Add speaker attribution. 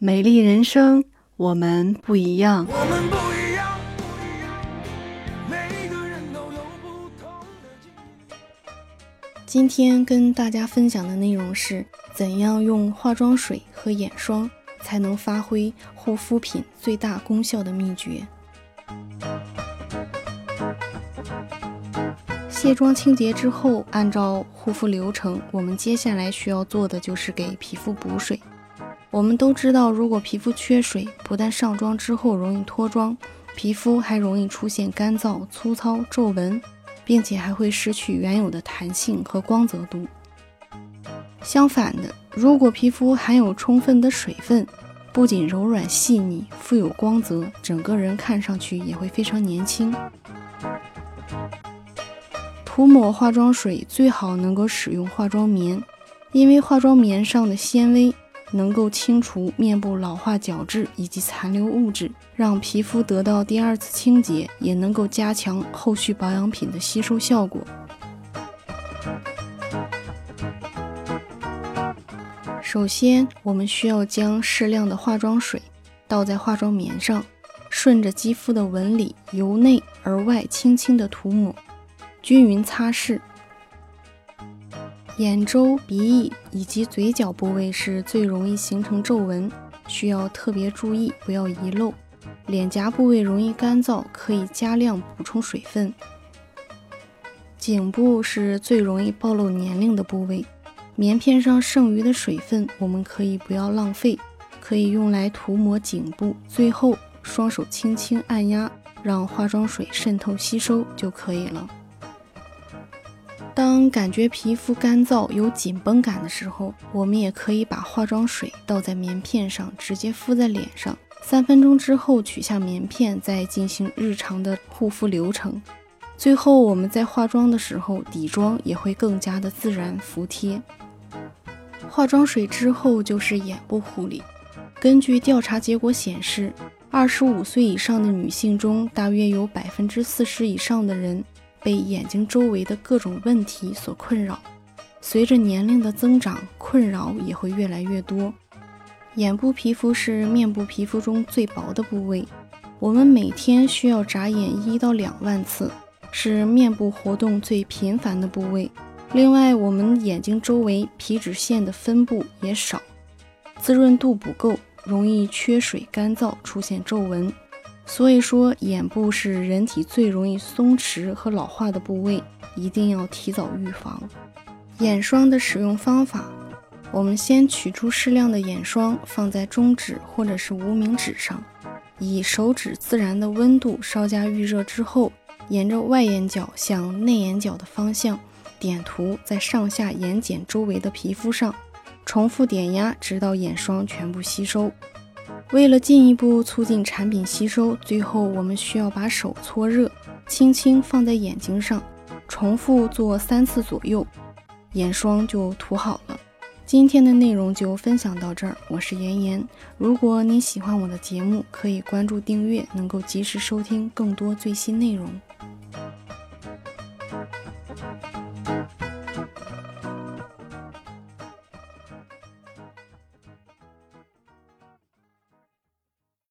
Speaker 1: 美丽人生，我们不一样。
Speaker 2: 我们不一样，不一样，每个人都有不同的。
Speaker 3: 今天跟大家分享的内容是怎样用化妆水和眼霜才能发挥护肤品最大功效的秘诀。卸妆清洁之后，按照护肤流程，我们接下来需要做的就是给皮肤补水。我们都知道，如果皮肤缺水，不但上妆之后容易脱妆，皮肤还容易出现干燥、粗糙、皱纹，并且还会失去原有的弹性和光泽度。相反的，如果皮肤含有充分的水分，不仅柔软细腻、富有光泽，整个人看上去也会非常年轻。涂抹化妆水最好能够使用化妆棉，因为化妆棉上的纤维。能够清除面部老化角质以及残留物质，让皮肤得到第二次清洁，也能够加强后续保养品的吸收效果。首先，我们需要将适量的化妆水倒在化妆棉上，顺着肌肤的纹理由内而外轻轻的涂抹，均匀擦拭。眼周、鼻翼以及嘴角部位是最容易形成皱纹，需要特别注意，不要遗漏。脸颊部位容易干燥，可以加量补充水分。颈部是最容易暴露年龄的部位，棉片上剩余的水分，我们可以不要浪费，可以用来涂抹颈部。最后，双手轻轻按压，让化妆水渗透吸收就可以了。当感觉皮肤干燥有紧绷感的时候，我们也可以把化妆水倒在棉片上，直接敷在脸上。三分钟之后取下棉片，再进行日常的护肤流程。最后，我们在化妆的时候底妆也会更加的自然服帖。化妆水之后就是眼部护理。根据调查结果显示，二十五岁以上的女性中，大约有百分之四十以上的人。被眼睛周围的各种问题所困扰，随着年龄的增长，困扰也会越来越多。眼部皮肤是面部皮肤中最薄的部位，我们每天需要眨眼一到两万次，是面部活动最频繁的部位。另外，我们眼睛周围皮脂腺的分布也少，滋润度不够，容易缺水、干燥，出现皱纹。所以说，眼部是人体最容易松弛和老化的部位，一定要提早预防。眼霜的使用方法，我们先取出适量的眼霜，放在中指或者是无名指上，以手指自然的温度稍加预热之后，沿着外眼角向内眼角的方向点涂在上下眼睑周围的皮肤上，重复点压，直到眼霜全部吸收。为了进一步促进产品吸收，最后我们需要把手搓热，轻轻放在眼睛上，重复做三次左右，眼霜就涂好了。今天的内容就分享到这儿，我是妍妍。如果你喜欢我的节目，可以关注订阅，能够及时收听更多最新内容。